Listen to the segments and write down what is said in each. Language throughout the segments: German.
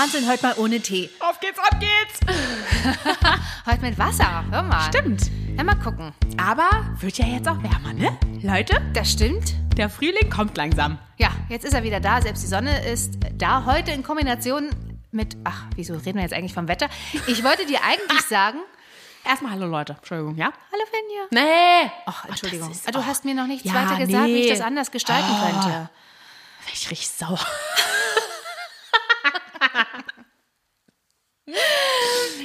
Wahnsinn, heute mal ohne Tee. Auf geht's, ab geht's. Heute mit Wasser, hör mal. Stimmt. Ja, mal gucken. Aber wird ja jetzt auch wärmer, ne? Leute, Das stimmt. der Frühling kommt langsam. Ja, jetzt ist er wieder da. Selbst die Sonne ist da. Heute in Kombination mit. Ach, wieso reden wir jetzt eigentlich vom Wetter? Ich wollte dir eigentlich sagen. Erstmal hallo Leute. Entschuldigung, ja? Hallo, Finja. Nee. Ach, Entschuldigung. das ist- Ah, du hast mir noch nichts Ja, weiter gesagt, wie ich nee. das anders gestalten Ah. könnte. Ich richtig sauer.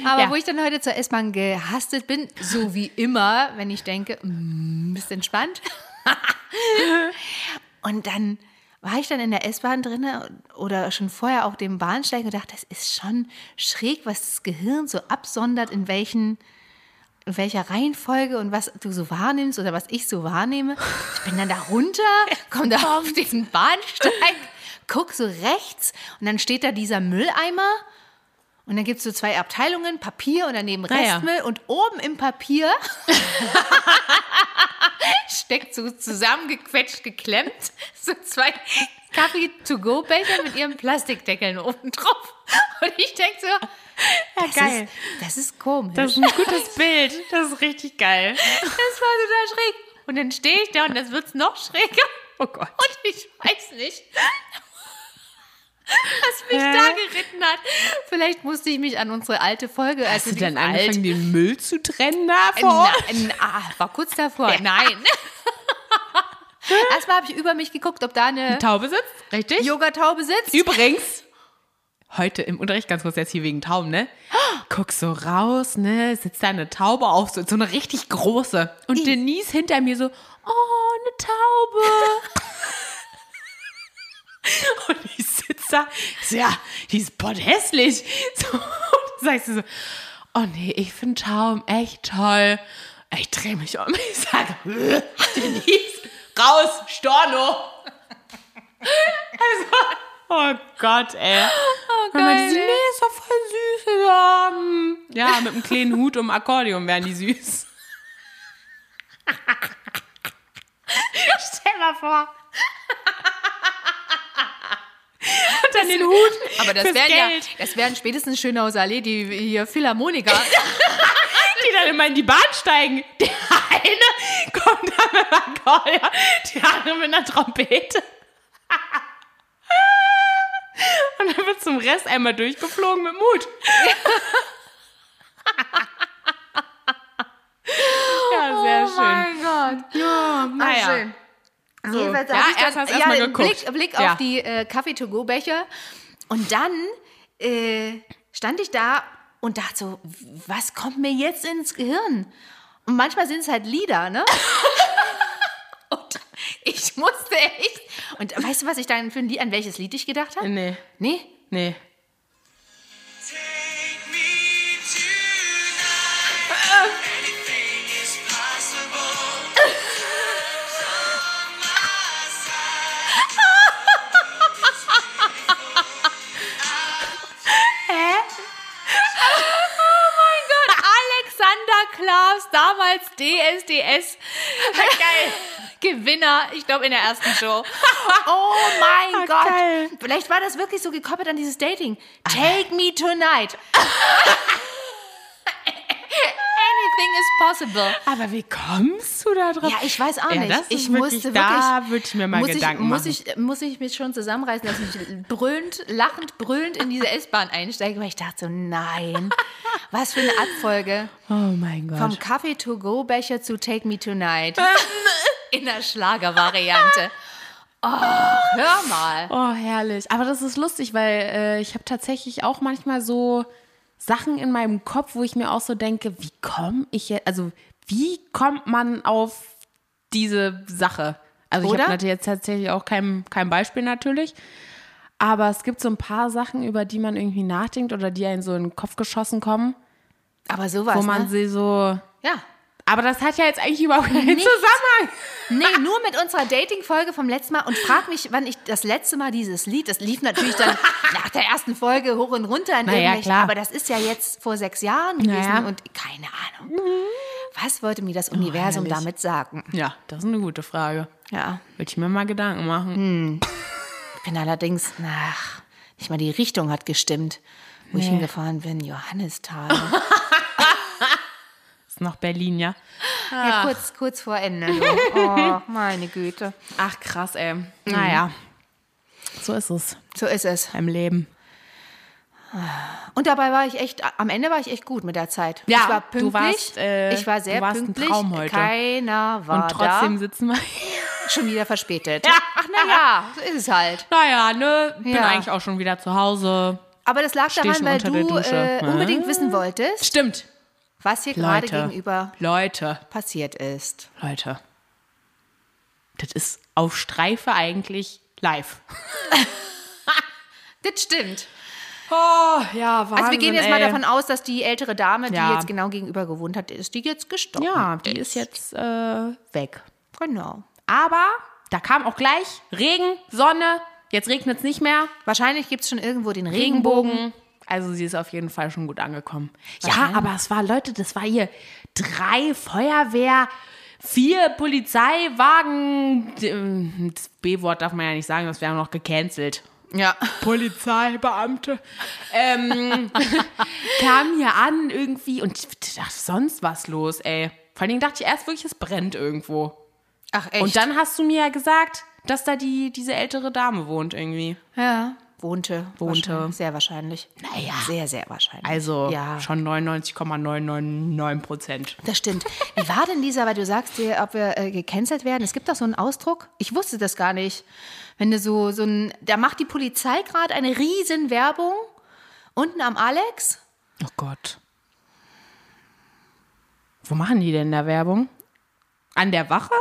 Aber Ja. wo ich dann heute zur S-Bahn gehastet bin, so wie immer, wenn ich denke, mm, bist entspannt. und dann war ich dann in der S-Bahn drinne oder schon vorher auf dem Bahnsteig und dachte, das ist schon schräg, was das Gehirn so absondert, in welchen in welcher Reihenfolge und was du so wahrnimmst oder was ich so wahrnehme. Ich bin dann da runter, komme da auf diesen Bahnsteig, guck so rechts und dann steht da dieser Mülleimer und dann gibt es so zwei Abteilungen, Papier und daneben Ah ja. Restmüll und oben im Papier steckt so zusammengequetscht, geklemmt, so zwei Kaffee-to-go-Becher mit ihren Plastikdeckeln oben drauf. Und ich denke so, das, geil. Ist, das ist komisch. Das ist ein gutes Bild. Das ist richtig geil. Das war total schräg. Und dann stehe ich da und das wird's noch schräger. Oh Gott. Und ich weiß nicht, was mich Hä? da geritten hat. Vielleicht musste ich mich an unsere alte Folge, Hast du die dann alt- angefangen, den Müll zu trennen da vor Ort? Na, na, ah, war kurz davor. Nein. Erstmal habe ich über mich geguckt, ob da eine Taube sitzt, richtig? Yogataube sitzt. Übrigens, heute im Unterricht, ganz kurz jetzt hier wegen Tauben, ne? Guck so raus, ne? Sitzt da eine Taube auf, so, so eine richtig große. Und Denise hinter mir so, oh, eine Taube. und ich sitze da, so, ja, die ist potthässlich. So, und dann sagst du so, oh nee, ich finde Tauben echt toll. Ich drehe mich um, ich sage, Denise, raus, Storno. Oh Gott, ey. Oh, geil, meinte sie, nee, ist doch voll süß. Ja, hm. ja, mit einem kleinen Hut und einem Akkordeon wären die süß. Stell mal vor. Dann den Hut. Aber das wären ja, Geld. das wären spätestens Schönhauser Allee, die hier Philharmoniker. Die dann immer in die Bahn steigen. Der eine kommt da mit einem Akkordeon, der andere mit einer Trompete. Und dann wird zum Rest einmal durchgeflogen mit Mut. ja, sehr schön. Gott. Ja, naja. schön. So. Jedenfalls Ja, ich erst hast ja, geguckt. Blick, Blick Ja. auf die äh, Kaffee-to-go-Becher. Und dann äh, stand ich da und dachte so, was kommt mir jetzt ins Gehirn? Und manchmal sind es halt Lieder, ne? und ich musste echt. Und weißt du, was ich dann für ein Lied, an welches Lied ich gedacht habe? Nee, Nee? nee. Klaas, damals DSDS. Geil. Gewinner, ich glaube in der ersten Show. Oh mein Ah, Gott. geil. Vielleicht war das wirklich so gekoppelt an dieses Dating. Take me tonight. Anything is possible. Aber wie kommst du da drauf? Ja, ich weiß auch Ja, nicht. das ist ich wirklich- musste da wirklich. würde ich mir mal muss Gedanken ich, muss machen. Ich, muss ich mich schon zusammenreißen, dass ich brüllend, lachend, brüllend in diese S-Bahn einsteige, weil ich dachte so, nein, was für eine Abfolge. Oh mein Gott. Vom Kaffee-to-go-Becher zu Take Me Tonight. In der Schlagervariante. Oh, hör mal. Oh, herrlich. Aber das ist lustig, weil äh, ich habe tatsächlich auch manchmal so Sachen in meinem Kopf, wo ich mir auch so denke, wie komme ich jetzt, also wie kommt man auf diese Sache? Also ich habe jetzt tatsächlich auch kein, kein Beispiel natürlich. Aber es gibt so ein paar Sachen, über die man irgendwie nachdenkt oder die einem so in den Kopf geschossen kommen, Aber sowas, wo man ne? sie so. Ja. Aber das hat ja jetzt eigentlich überhaupt keinen Nichts. Zusammenhang. Nee, nur mit unserer Dating-Folge vom letzten Mal und frag mich, wann ich das letzte Mal dieses Lied, das lief natürlich dann nach der ersten Folge hoch und runter in Na ja, irgendwelchen, klar. aber das ist ja jetzt vor sechs Jahren gewesen Na ja. und keine Ahnung. Was wollte mir das Universum herrlich. damit sagen? Ja, das ist eine gute Frage. Ja, Würde ich mir mal Gedanken machen. ich bin allerdings, ach, Ich meine, die Richtung hat gestimmt, wo ich hingefahren bin. Johannisthal. Ist noch Berlin, ja? ja, kurz, kurz vor Ende. Oh, meine Güte. Ach, krass, ey. Naja. So ist es So ist es. im Leben. Und dabei war ich echt, am Ende war ich echt gut mit der Zeit. Ja, ich war du pünktlich. warst, äh, ich war sehr du warst ein pünktlich. Traum heute. Keiner war Und trotzdem da. sitzen wir. Schon wieder verspätet. Ja. Ach, naja, so ist es halt. Naja, ne? Bin Ja. eigentlich auch schon wieder zu Hause. Aber das lag Steh daran, schon weil du äh, unbedingt wissen wolltest, Stimmt. Was hier gerade gegenüber Leute, passiert ist. Leute. Das ist auf Streife eigentlich live. Das stimmt. Oh, ja, Wahnsinn, Also wir gehen jetzt mal ey. davon aus, dass die ältere Dame, die Ja. jetzt genau gegenüber gewohnt hat, ist die jetzt gestorben. Ja, die ist jetzt äh, weg. Genau. Aber da kam auch gleich Regen, Sonne. Jetzt regnet es nicht mehr. Wahrscheinlich gibt es schon irgendwo den Regenbogen. Regenbogen. Also sie ist auf jeden Fall schon gut angekommen. Ja, aber es war, Leute, das war hier drei Feuerwehr, vier Polizeiwagen. Ähm, Das B-Wort darf man ja nicht sagen, das wäre noch gecancelt. Ja. Polizeibeamte ähm, kam hier an irgendwie und ich dachte, sonst was los, ey. Vor allen Dingen dachte ich erst wirklich, es brennt irgendwo. Ach echt? Und dann hast du mir ja gesagt, dass da die, diese ältere Dame wohnt irgendwie. Ja. Wohnte. Wohnte. Wahrscheinlich. Sehr wahrscheinlich. Naja. Sehr, sehr wahrscheinlich. Also ja. schon 99,999 Prozent. Das stimmt. Wie war denn dieser, weil du sagst dir, ob wir äh, gecancelt werden? Es gibt doch so einen Ausdruck. Ich wusste das gar nicht. Wenn du so, so ein, da macht die Polizei gerade eine riesen Werbung unten am Alex. Oh Gott. Wo machen die denn da Werbung? An der Wache?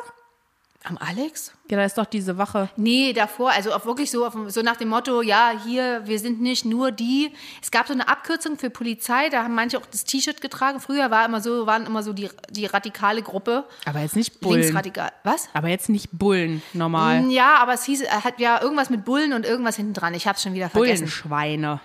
Am Alex? Ja, da ist doch diese Wache. Nee, davor, also auch wirklich so, auf, so nach dem Motto, ja, hier, wir sind nicht nur die. Es gab so eine Abkürzung für Polizei, da haben manche auch das T-Shirt getragen. Früher war immer so, waren immer so die, die radikale Gruppe. Aber jetzt nicht Bullen. Linksradikal. Was? Aber jetzt nicht Bullen, normal. Ja, aber es hieß, hat ja irgendwas mit Bullen und irgendwas hinten dran. Ich hab's schon wieder vergessen. Bullenschweine.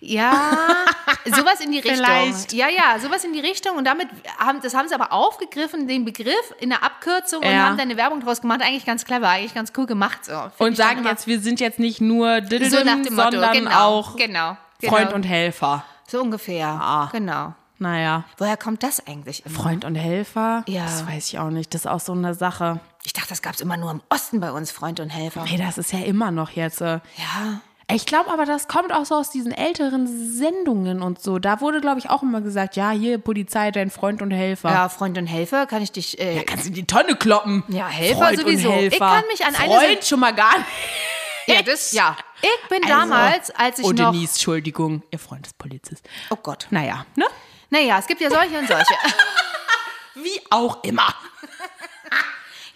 Ja, sowas in die Richtung. Vielleicht. Ja, ja, sowas in die Richtung. Und damit haben, das haben sie aber aufgegriffen, den Begriff in der Abkürzung und Ja. haben dann eine Werbung draus gemacht. Eigentlich ganz clever, eigentlich ganz cool gemacht. So. Und sagen jetzt, wir sind jetzt nicht nur Diddledum, so sondern genau, auch genau, genau. Freund und Helfer. So ungefähr. Ah. Genau. Naja, Woher kommt das eigentlich immer? Freund und Helfer? Ja. Das weiß ich auch nicht. Das ist auch so eine Sache. Ich dachte, das gab es immer nur im Osten bei uns, Freund und Helfer. Hey, das ist ja immer noch jetzt. äh, Ja. Ich glaube aber, das kommt auch so aus diesen älteren Sendungen und so. Da wurde, glaube ich, auch immer gesagt, ja, hier Polizei, dein Freund und Helfer. Ja, Freund und Helfer kann ich dich. Äh, Kannst du in die Tonne kloppen. Ja, Helfer Freund sowieso. Und Ich Helfer. kann mich an eine Freund schon mal gar nicht. ja, das, ja. Ich bin Also, damals, als ich oh, noch. Denise, Entschuldigung, ihr Freund ist Polizist. Oh Gott. Naja, ne? Naja, es gibt ja solche und solche. Wie auch immer.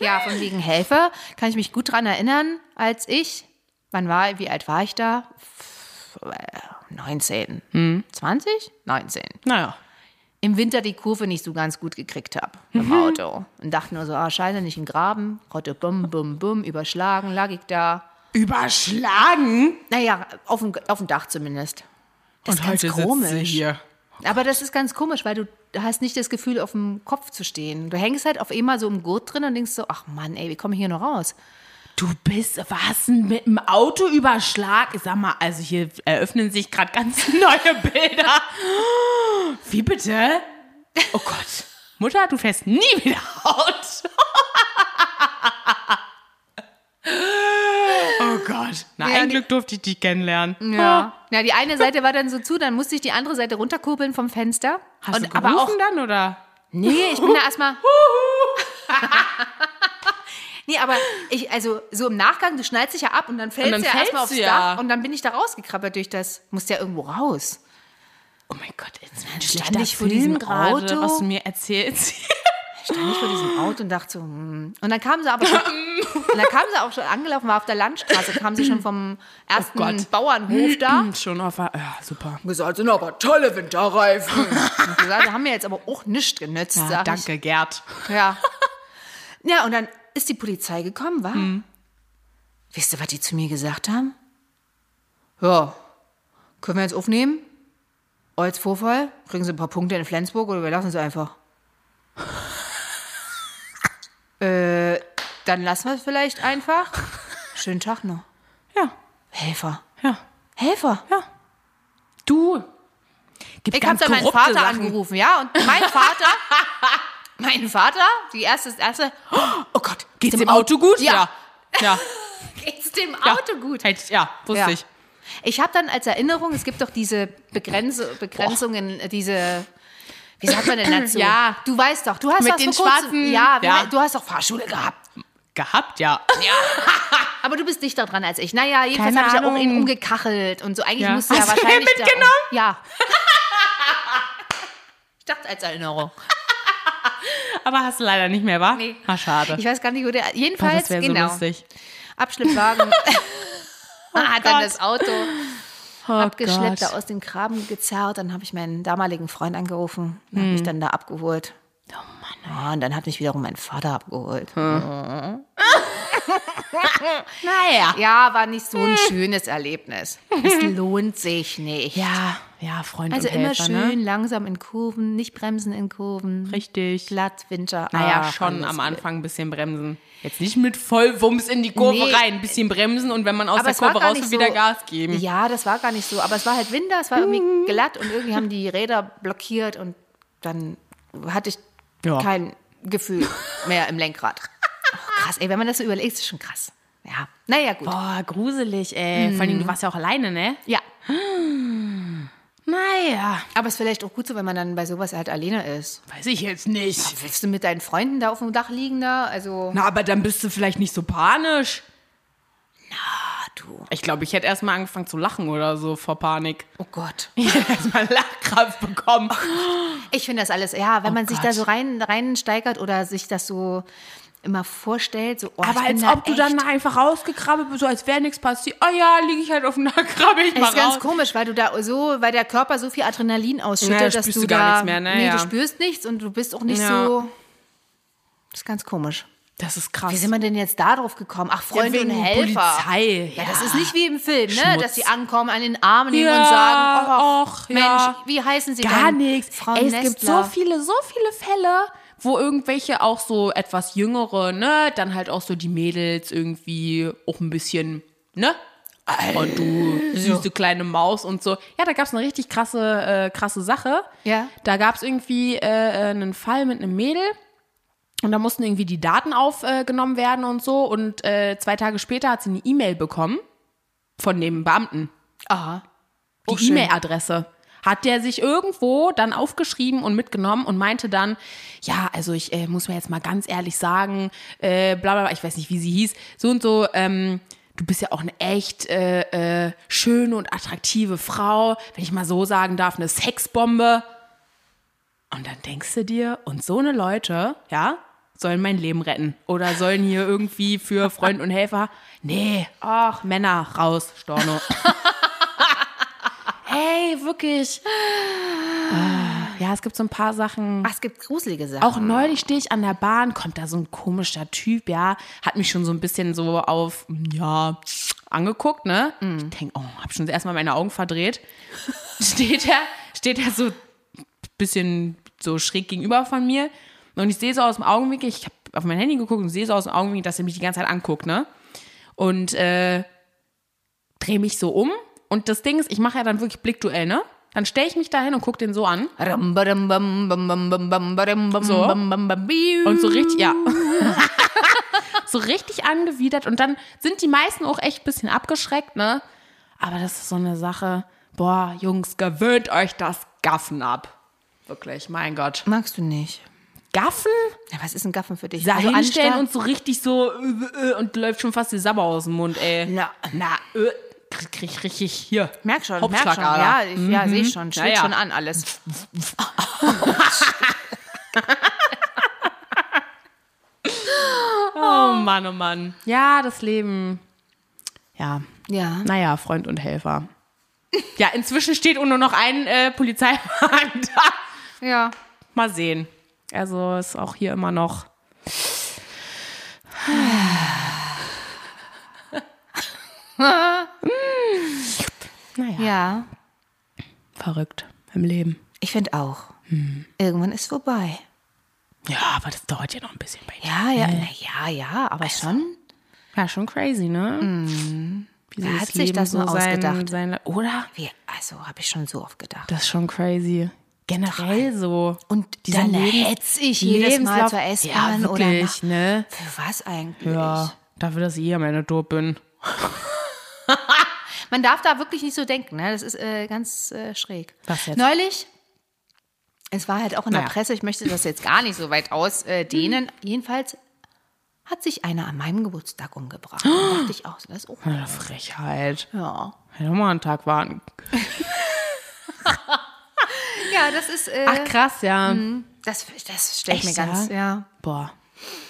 Ja, von wegen Helfer kann ich mich gut dran erinnern, als ich, wann war, wie alt war ich da? F- äh, 19. Hm. 20? 19. Naja. Im Winter die Kurve nicht so ganz gut gekriegt habe im Mhm. Auto. Und dachte nur so, ah, scheiße, nicht den Graben. Rotte, bum, bum, bum, überschlagen, lag ich da. Überschlagen? Naja, auf dem, auf dem Dach zumindest. Das Und ist ganz heute sitzt komisch. sie hier. Aber das ist ganz komisch, weil du hast nicht das Gefühl, auf dem Kopf zu stehen. Du hängst halt auf einmal so im Gurt drin und denkst so, ach Mann, ey, wie komme ich hier noch raus? Du bist, was denn mit dem Autoüberschlag? Sag mal, also hier eröffnen sich gerade ganz neue Bilder. Wie bitte? Oh Gott. Mutter, du fährst nie wieder Auto. Oh Gott. Na, Ja, ein Glück durfte ich dich kennenlernen. Ja. Ja, die eine Seite war dann so zu, dann musste ich die andere Seite runterkurbeln vom Fenster. Hast und, du aber auch, gerufen dann, oder? nee, ich bin da erstmal. nee, aber ich, also so im Nachgang, du schnallst dich ja ab und dann fällst dann du ja fällst erstmal aufs ja. Dach und dann bin ich da rausgekrabbelt durch das, musste ja irgendwo raus. Oh mein Gott, jetzt stand ich vor diesem gerade, Auto. was du mir erzählst. stand ich vor diesem Auto und dachte so, hm. und dann kam sie aber schon, und dann kam sie auch schon angelaufen, war auf der Landstraße, kam sie schon vom ersten Oh. Bauernhof da. Schon auf ja, super. gesagt, sind aber tolle Winterreifen. und gesagt, haben mir jetzt aber auch nichts genützt, Ja, danke, Gerd. ich. Ja. Ja, und dann ist die Polizei gekommen, war. Wisst ihr, was die zu mir gesagt haben? Ja, können wir jetzt aufnehmen? Als Vorfall? Kriegen sie ein paar Punkte in Flensburg oder wir lassen sie einfach? äh, dann lassen wir es vielleicht einfach. Schönen Tag noch. Ja, Helfer. ja. Helfer. Ja. Du. Gibt's Ich habe dann meinen Vater Sachen. angerufen, ja, und mein Vater, mein Vater, die erste, erste, oh Gott, Geht's dem Auto gut? Ja. Ja. Geht's dem ja. Auto gut? Hätte ich- Ja, wusste Ja. ich. Ich habe dann als Erinnerung, es gibt doch diese Begrenz Begrenzungen, äh, diese, wie sagt man denn dazu? Ja. Du weißt doch, du hast Mit den schwarzen- ja, Ja. du hast doch Fahrschule gehabt. Gehabt, ja. Aber du bist dichter dran als ich. Naja, jedenfalls habe ich ja auch ihn umgekachelt und so. Eigentlich Ja. musste ja Hast du wahrscheinlich. der- mitgenommen? ja. ich dachte als Erinnerung. Aber hast du leider nicht mehr, wa? Nee. Ah, schade. Ich weiß gar nicht, wo der. Boah, Jedenfalls, das wäre so genau. lustig. Abschleppwagen. hat dann Gott. das Auto Oh abgeschleppt, Gott. da aus dem Graben gezerrt. Dann habe ich meinen damaligen Freund angerufen. Der hat mich dann da abgeholt. Hm. Oh Ja, und dann hat mich wiederum mein Vater abgeholt. Naja. Ja, war nicht so ein schönes Erlebnis. Es lohnt sich nicht. Ja, ja, Freund Also und immer Helfer, schön Ne? langsam in Kurven, nicht bremsen in Kurven. Richtig. Glatt, Winter. Naja, ach, schon am. Anfang ein bisschen bremsen. Jetzt nicht mit Vollwumms in die Kurve Nee. rein, ein bisschen bremsen und wenn man aus Aber der Kurve raus nicht ist, wieder so- Gas geben. Ja, das war gar nicht so. Aber es war halt Winter, es war irgendwie glatt und irgendwie haben die Räder blockiert und dann hatte ich Ja. kein Gefühl mehr im Lenkrad. Oh, krass, ey, wenn man das so überlegt, ist es schon krass. Ja, naja, gut. Boah, gruselig, ey. Vor allem, du warst ja auch alleine, ne? Ja, Naja. aber es ist vielleicht auch gut so, wenn man dann bei sowas halt alleine ist. Weiß ich jetzt nicht. Willst du mit deinen Freunden da auf dem Dach liegen da? Also, Na, aber dann bist du vielleicht nicht so panisch. ah, du. Ich glaube, ich hätte erstmal angefangen zu lachen oder so vor Panik. Oh Gott. Ich hätte erstmal Lachkraft bekommen. Ich finde das alles, ja, wenn man sich da Gott. so rein reinsteigert oder sich das so immer vorstellt, so, oh, Aber als ob du dann einfach rausgekrabbelt bist, so als wäre nichts passiert. Oh ja, liege ich halt auf dem Nacken, krabbel ich mal Das ist ganz raus. komisch, weil du da so, weil der Körper so viel Adrenalin ausschüttet, Ja, da dass du du gar da, nichts mehr, ne? nee, Ja. du spürst nichts und du bist auch nicht Ja. so. Das ist ganz komisch. Das ist krass. Wie sind wir denn jetzt da drauf gekommen? Ach, Freunde wegen und Helfer. Polizei. Ja, das ist nicht wie im Film, ne? Schmutz. Dass sie ankommen, an den Arm nehmen Ja, und sagen, oh, och, Mensch, ja. wie heißen sie Gar nichts. Frau Ey, es gibt so Nestler. viele, so viele Fälle, wo irgendwelche auch so etwas jüngere, ne, dann halt auch so die Mädels irgendwie auch ein bisschen, ne? Und du süße kleine Maus und so. Ja, da gab's eine richtig krasse, äh, krasse Sache. Ja. Da gab's irgendwie äh, äh, einen Fall mit einem Mädel. Und da mussten irgendwie die Daten aufgenommen werden und so. Und äh, zwei Tage später hat sie eine E-Mail bekommen von dem Beamten Aha. die Oh. E-Mail-Adresse. Hat der sich irgendwo dann aufgeschrieben und mitgenommen und meinte dann, ja, also ich äh, muss mir jetzt mal ganz ehrlich sagen, äh, bla bla bla, ich weiß nicht, wie sie hieß, so und so, ähm, du bist ja auch eine echt äh, äh, schöne und attraktive Frau, wenn ich mal so sagen darf, eine Sexbombe. Und dann denkst du dir, und so eine Leute, ja, sollen mein Leben retten oder sollen hier irgendwie für Freund und Helfer, nee, ach, Männer, raus, Storno. Hey, wirklich. Ah, Ja, es gibt so ein paar Sachen. Ach, es gibt gruselige Sachen. Auch neulich stehe ich an der Bahn, kommt da so ein komischer Typ, ja, hat mich schon so ein bisschen so auf, ja, angeguckt, ne? Ich denke, oh, hab schon erstmal meine Augen verdreht. steht er, steht er so ein bisschen so schräg gegenüber von mir und ich sehe so aus dem Augenwinkel, ich habe auf mein Handy geguckt und sehe so aus dem Augenwinkel, dass er mich die ganze Zeit anguckt, ne? Und äh, drehe mich so um und das Ding ist, ich mache ja dann wirklich Blickduell, ne? Dann stelle ich mich dahin und gucke den so an So. Und so richtig, ja. so richtig angewidert. Und dann sind die meisten auch echt ein bisschen abgeschreckt, ne? Aber das ist so eine Sache. Boah, Jungs, gewöhnt euch das Gaffen ab. Wirklich, mein Gott. Magst du nicht. Gaffen? Ja, was ist ein Gaffen für dich? Da Also hinstellen und so richtig so äh, äh, und läuft schon fast die Sabber aus dem Mund, ey. Na, Na, äh, krieg, krieg richtig hier. merk schon, merk schon. Ja, ich, ja sehe ich schon. Schlägt Ja, ja. schon an alles. Oh Mann, oh Mann. Ja, das Leben. Ja, Ja. Naja, Freund und Helfer. Ja, inzwischen steht nur noch ein äh, Polizeiwagen da. Ja. Mal sehen. Also ist auch hier immer noch. naja, Ja. verrückt im Leben. Ich finde auch. Irgendwann ist vorbei. Ja, aber das dauert ja noch ein bisschen bei dir. Ja, ja, na ja, ja, aber schon. Ja, schon crazy, ne? Wie Wer so hat sich das nur ausgedacht? Sein, oder? Wie, also habe ich schon so oft gedacht. Das ist schon crazy. Generell so. Und Dieser dann Lebens- hetz ich jedes Mal zur S-Bahn ja, oder nach, ne? Für was eigentlich? Ja, dafür, dass ich eh am Ende tot bin. Man darf da wirklich nicht so denken. Ne? Das ist äh, ganz äh, schräg. Was jetzt? Neulich, es war halt auch in der Naja. Presse, ich möchte das jetzt gar nicht so weit ausdehnen. Jedenfalls hat sich einer an meinem Geburtstag umgebracht. Da dachte ich auch, so, das ist auch. Eine Frechheit. Ja. Hätte mal einen Tag warten. ja, das ist. Äh, Ach, krass, ja. das das stelle ich mir ganz. ja? Ja. Boah,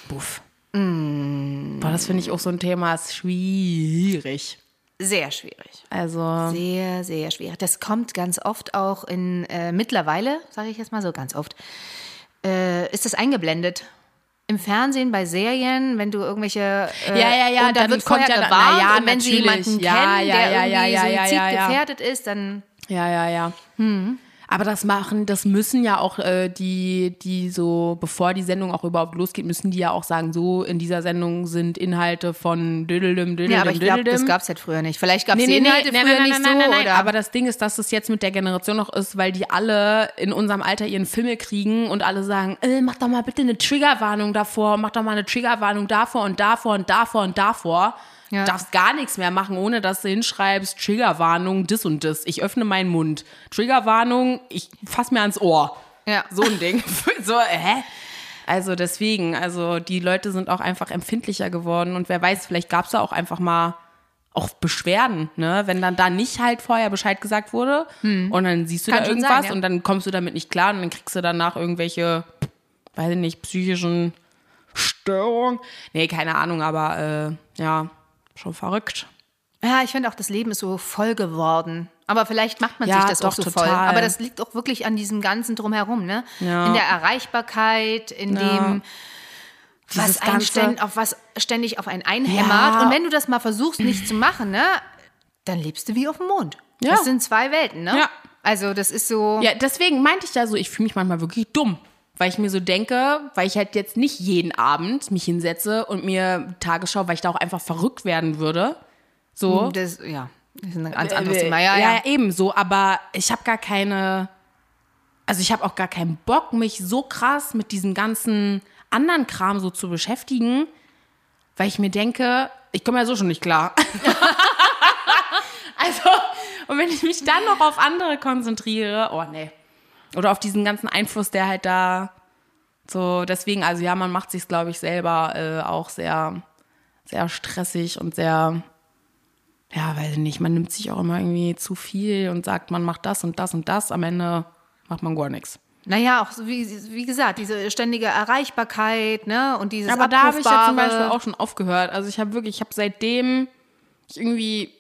buff. Boah, das finde ich auch so ein Thema, ist schwierig. Sehr schwierig. Also, Sehr, sehr schwierig. Das kommt ganz oft auch in, äh, mittlerweile, sage ich jetzt mal so ganz oft, äh, ist das eingeblendet. Im Fernsehen, bei Serien, wenn du irgendwelche. Äh, Ja, ja, ja, Und da dann wird kommt ja- na gewarnt. ja, und wenn sie natürlich. jemanden Ja, kennen, ja, der ja, irgendwie ja, ja, suizidgefährdet ist, dann. ja, ja, ja. Aber das machen, das müssen ja auch äh, die, die so, bevor die Sendung auch überhaupt losgeht, müssen die ja auch sagen, so in dieser Sendung sind Inhalte von Dödeldüm, Dödeldüm, Ja, aber ich glaube, das gab es halt früher nicht. Vielleicht gab es Nee, nee, nee, Inhalte nein, früher nein, nicht nein, so. nein, oder? Aber das Ding ist, dass es jetzt mit der Generation noch ist, weil die alle in unserem Alter ihren Filme kriegen und alle sagen, äh, mach doch mal bitte eine Triggerwarnung davor, mach doch mal eine Triggerwarnung davor und davor und davor und davor. Ja. Darfst gar nichts mehr machen, ohne dass du hinschreibst, Triggerwarnung, das und das. Ich öffne meinen Mund. Triggerwarnung, ich fass mir ans Ohr. Ja. So ein Ding. so, hä? Also deswegen, also die Leute sind auch einfach empfindlicher geworden und wer weiß, vielleicht gab es da auch einfach mal auch Beschwerden, ne? Wenn dann da nicht halt vorher Bescheid gesagt wurde und dann siehst du Kann da irgendwas sein, ja. und dann kommst du damit nicht klar und dann kriegst du danach irgendwelche, weiß ich nicht, psychischen Störungen. Nee, keine Ahnung, aber äh, ja, schon verrückt. Ja, ich finde auch, das Leben ist so voll geworden. Aber vielleicht macht man Ja, sich das auch doch, so voll. total. Aber das liegt auch wirklich an diesem ganzen Drumherum, ne? Ja. In der Erreichbarkeit, in dem, was Dieses ein ganze- ständ, auf was ständig auf einen einhämmert. Ja. Und wenn du das mal versuchst, nicht zu machen, ne? Dann lebst du wie auf dem Mond. Ja. Das sind zwei Welten, ne? Ja. Also, das ist so. Ja, deswegen meinte ich ja so, ich fühle mich manchmal wirklich dumm. Weil ich mir so denke, weil ich halt jetzt nicht jeden Abend mich hinsetze und mir Tagesschau, weil ich da auch einfach verrückt werden würde. So. Das, ja, das ist ein ganz anderes Thema. Ja, Äh, ja, ja. eben so, aber ich habe gar keine, also ich habe auch gar keinen Bock, mich so krass mit diesem ganzen anderen Kram so zu beschäftigen, weil ich mir denke, ich komme ja so schon nicht klar. also, und wenn ich mich dann noch auf andere konzentriere, oh nee. Oder auf diesen ganzen Einfluss, der halt da so, deswegen, also ja, man macht sich glaube ich, selber äh, auch sehr, sehr stressig und sehr, ja, weiß ich nicht, man nimmt sich auch immer irgendwie zu viel und sagt, man macht das und das und das. Am Ende macht man gar nichts. Naja, auch so wie, wie gesagt, diese ständige Erreichbarkeit, ne? Und dieses Aber da habe ich ja zum. Beispiel auch schon aufgehört. Also ich habe wirklich, ich habe seitdem ich irgendwie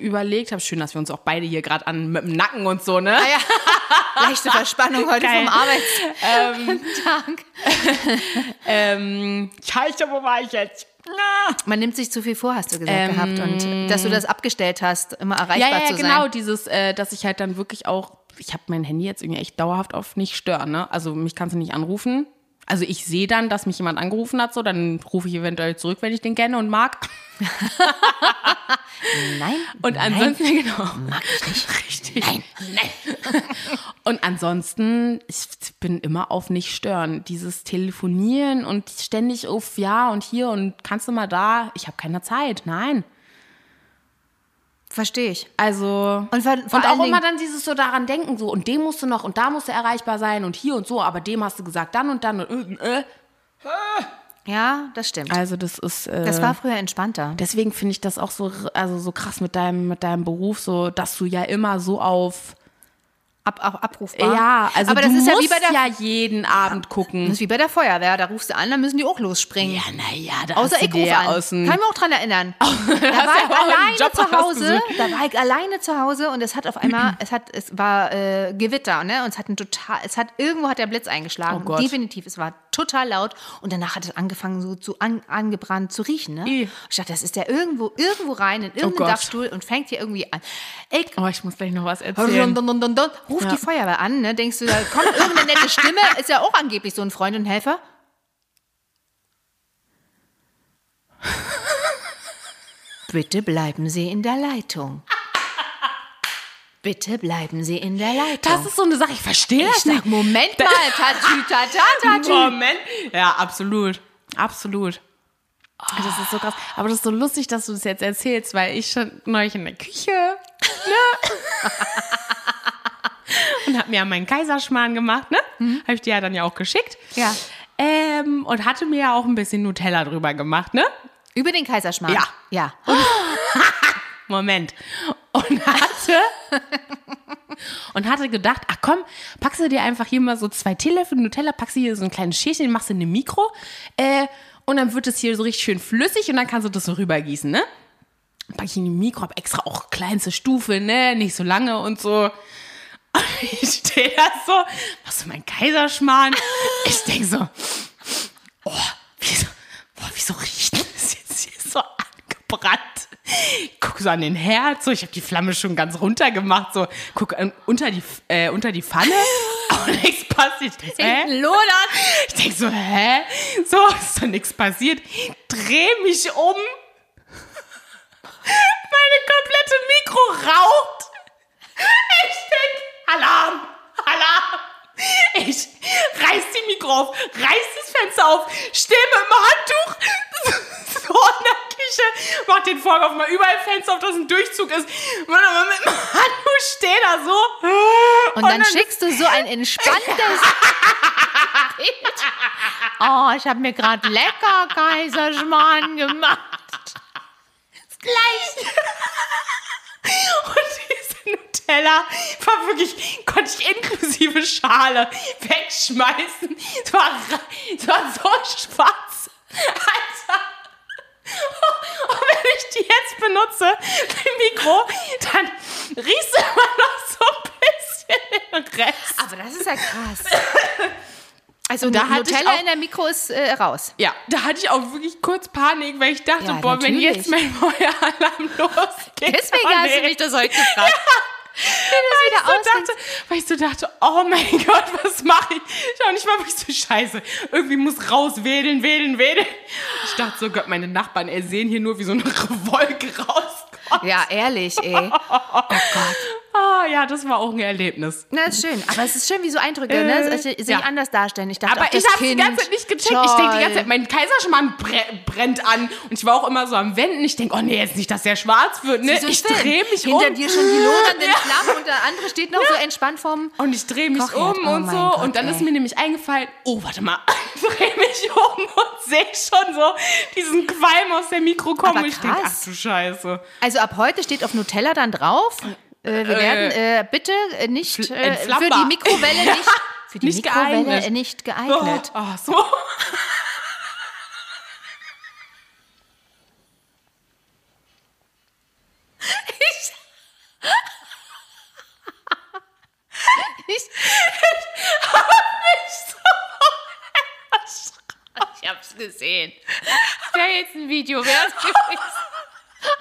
überlegt habe, schön, dass wir uns auch beide hier gerade an mit dem Nacken und so, ne? Leichte Verspannung heute Geil. vom Arbeitstag. Ähm, scheiße, wo war ich jetzt? Na. Man nimmt sich zu viel vor, hast du gesagt gehabt. Und dass du das abgestellt hast, immer Ähm. Ja, erreichbar ja, ja zu genau, sein. dieses, äh, dass ich halt dann wirklich auch, ich habe mein Handy jetzt irgendwie echt dauerhaft auf nicht stören, ne? Also mich kannst du nicht anrufen. Also ich sehe dann, dass mich jemand angerufen hat, so, dann rufe ich eventuell zurück, wenn ich den kenne und mag. Nein. Und ansonsten, genau. Mag ich nicht. Richtig. Nein, nein. Und ansonsten, ich bin immer auf nicht stören. Dieses Telefonieren und ständig auf ja und hier und kannst du mal da. Ich habe keine Zeit. Nein. Verstehe ich. Also. Und, vor, vor und auch immer Dingen, dann dieses so daran denken, so, und dem musst du noch, und da musst du erreichbar sein, und hier und so, aber dem hast du gesagt, dann und dann und äh, äh. Ja, das stimmt. Also, das ist. Äh, Das war früher entspannter. deswegen finde ich das auch so, also so krass mit deinem, mit deinem Beruf, so, dass du ja immer so auf. Ab, ab, abrufbar. Ja, also Aber du das ist ja wie bei der ja jeden Abend Das gucken. ist wie bei der Feuerwehr. Da rufst du an, dann müssen die auch losspringen. Ja, naja, da Außer ich rufe ja an. aus dem Kann ich mich auch dran erinnern. da war ich ja alleine zu Hause. Da war ich alleine zu Hause und es hat auf einmal, es hat, es war äh, Gewitter, ne? Und es hat ein total, es hat irgendwo hat der Blitz eingeschlagen. Oh. Definitiv, es war total laut und danach hat es angefangen so zu an, angebrannt zu riechen, ne? Ich dachte, das ist der irgendwo irgendwo rein in irgendeinen Gott. Dachstuhl und fängt hier irgendwie an. Ich Oh, ich muss gleich noch was erzählen. dun, dun, dun, Ruf die Feuerwehr an, ne? Denkst du, da kommt irgendeine nette Stimme, ist ja auch angeblich so ein Freund und Helfer. Bitte bleiben Sie in der Leitung. Bitte bleiben Sie in der Leitung. Das ist so eine Sache, ich verstehe das nicht. sag, Moment mal, tatü, tatü. Moment. Ja, absolut. Absolut. Das ist so krass. Aber das ist so lustig, dass du das jetzt erzählst, weil ich schon neulich in der Küche ne? und hab mir ja meinen Kaiserschmarrn gemacht, ne? Habe ich dir ja dann ja auch geschickt. Ja. Ähm, und hatte mir ja auch ein bisschen Nutella drüber gemacht, ne? Über den Kaiserschmarrn. Ja. Ja. Moment. Und hatte, und hatte gedacht, ach komm, packst du dir einfach hier mal so zwei Teelöffel Nutella, packst du hier so ein kleines Schälchen, machst du in eine Mikro, äh, und dann wird es hier so richtig schön flüssig und dann kannst du das so rübergießen, ne? Pack ich in die Mikro, hab extra auch kleinste Stufe, ne? Nicht so lange und so. Und ich stehe da so, machst du meinen Kaiserschmarrn? Ich denk so, oh, wieso, boah, wieso riecht das jetzt hier so angebrannt? Guck so an den Herd, so, ich habe die Flamme schon ganz runter gemacht, so, guck an, unter, die, äh, unter die Pfanne, aber nichts passiert. Ich denk so, hä? Lodert. Ich denk so, hä? So, ist doch nichts passiert. Dreh mich um. Meine komplette Mikro raucht. Ich denk, Alarm, Alarm. Ich reiß die Mikro auf, reiß das Fenster auf, stehe mit dem Handtuch so in der Vorhang auf, mal überall Fenster auf, dass ein Durchzug ist. Und dann mit dem Handtuch stehe da so. Und dann schickst du so ein entspanntes Bild. Oh, ich habe mir gerade lecker Kaiserschmarrn gemacht. Gleich. Und diese Nutella war wirklich, konnte ich inklusive Schale wegschmeißen. Es war, es war so schwarz. Alter. Wenn ich die jetzt benutze, die Mikro, dann riechst du immer noch so ein bisschen den Rest. Aber das ist ja krass. Also da da hatte ich Nutella auch- in der Mikro ist äh, raus. Ja, da hatte ich auch wirklich kurz Panik, weil ich dachte, Ja, boah, wenn natürlich. jetzt mein Feueralarm losgeht. Deswegen oh, hast du mich das heute gefragt. Weil, ich so dachte, weil ich so dachte, oh mein Gott, was mache ich? Ich auch nicht mal, wo ich so scheiße. Irgendwie muss raus, wedeln, wedeln, wedeln. Ich dachte so, Gott, meine Nachbarn ey, sehen hier nur, wie so eine Wolke rauskommt. Ja, ehrlich, ey. Oh Gott. Ah, ja, das war auch ein Erlebnis. Na, ist schön. Aber es ist schön, wie so Eindrücke, ne? Äh, Sie sich ja. anders darstellen. Ich dachte, Aber auch das ich habe die ganze Zeit nicht gecheckt. Ich denke die ganze Zeit, toll. mein Kaiserschmarrn bre brennt an. Und ich war auch immer so am Wenden. Ich denke, oh nee, jetzt nicht, dass der schwarz wird. Ne? So Ich drehe mich Hinter um. dir schon die lodernden Ja. Flammen und der andere steht noch so entspannt vorm. Und ich drehe mich Kochherd. um Oh und so. Gott, und dann ey. ist mir nämlich eingefallen, oh, warte mal, ich drehe mich um und sehe schon so diesen Qualm aus der Mikro kommen. Ich denke, ach du Scheiße. Also ab heute steht auf Nutella dann drauf. Äh, wir werden äh, bitte äh, nicht äh, für die Mikrowelle nicht für die nicht Mikrowelle geeignet. äh, nicht Oh, geeignet. oh, so. Ich, ich hab's gesehen. Das wäre jetzt ein Video wert gewesen.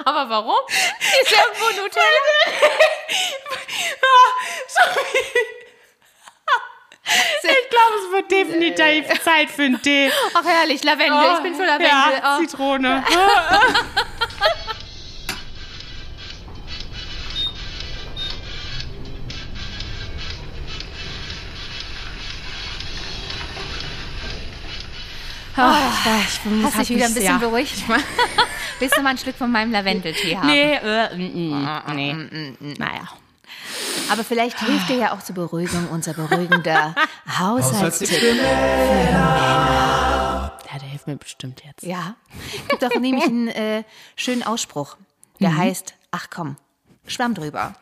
Aber warum? Ist irgendwo Nutella? Ich glaube, es wird definitiv Zeit für einen Tee. Ach herrlich, Lavendel. ich bin für Lavendel. Ja, oh. Zitrone. ich muss hat dich wieder ein bisschen sehr- beruhigt. Willst du mal ein Stück von meinem Lavendeltee haben? Nee, äh, mm, mm, nee. Naja. Aber vielleicht hilft dir ja auch zur Beruhigung unser beruhigender Haushaltstipp. Ja, der hilft mir bestimmt jetzt. Ja, gibt doch nämlich einen äh, schönen Ausspruch, der Mhm. heißt, ach komm, Schwamm drüber.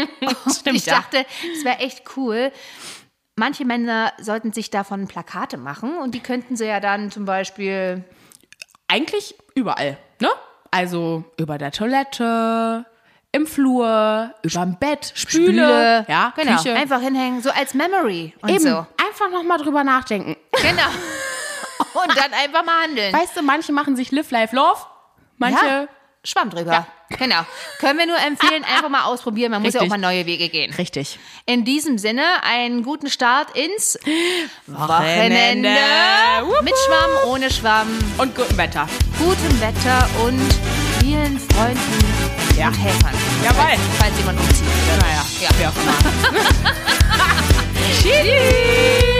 Stimmt, ich dachte, es wäre echt cool. Manche Männer sollten sich davon Plakate machen und die könnten sie ja dann zum Beispiel Eigentlich überall, ne? Also über der Toilette, im Flur, überm Bett, Spüle, Spüle, ja, genau, Küche. einfach hinhängen, so als Memory und Eben, so. einfach nochmal drüber nachdenken. Genau. Und dann einfach mal handeln. Weißt du, manche machen sich Live, Life, Love, manche... ja, Schwamm drüber. Genau. Können wir nur empfehlen, einfach mal ausprobieren. Man muss ja auch Richtig. mal neue Wege gehen. Richtig. In diesem Sinne, einen guten Start ins Wochenende. Wochenende. Mit Schwamm, ohne Schwamm, Und gutem Wetter. gutem Wetter und wir allen Freunden Ja. und Helfern. Jawohl. Falls, falls jemand umzieht. Naja, Ja. wer auch immer. Tschüss.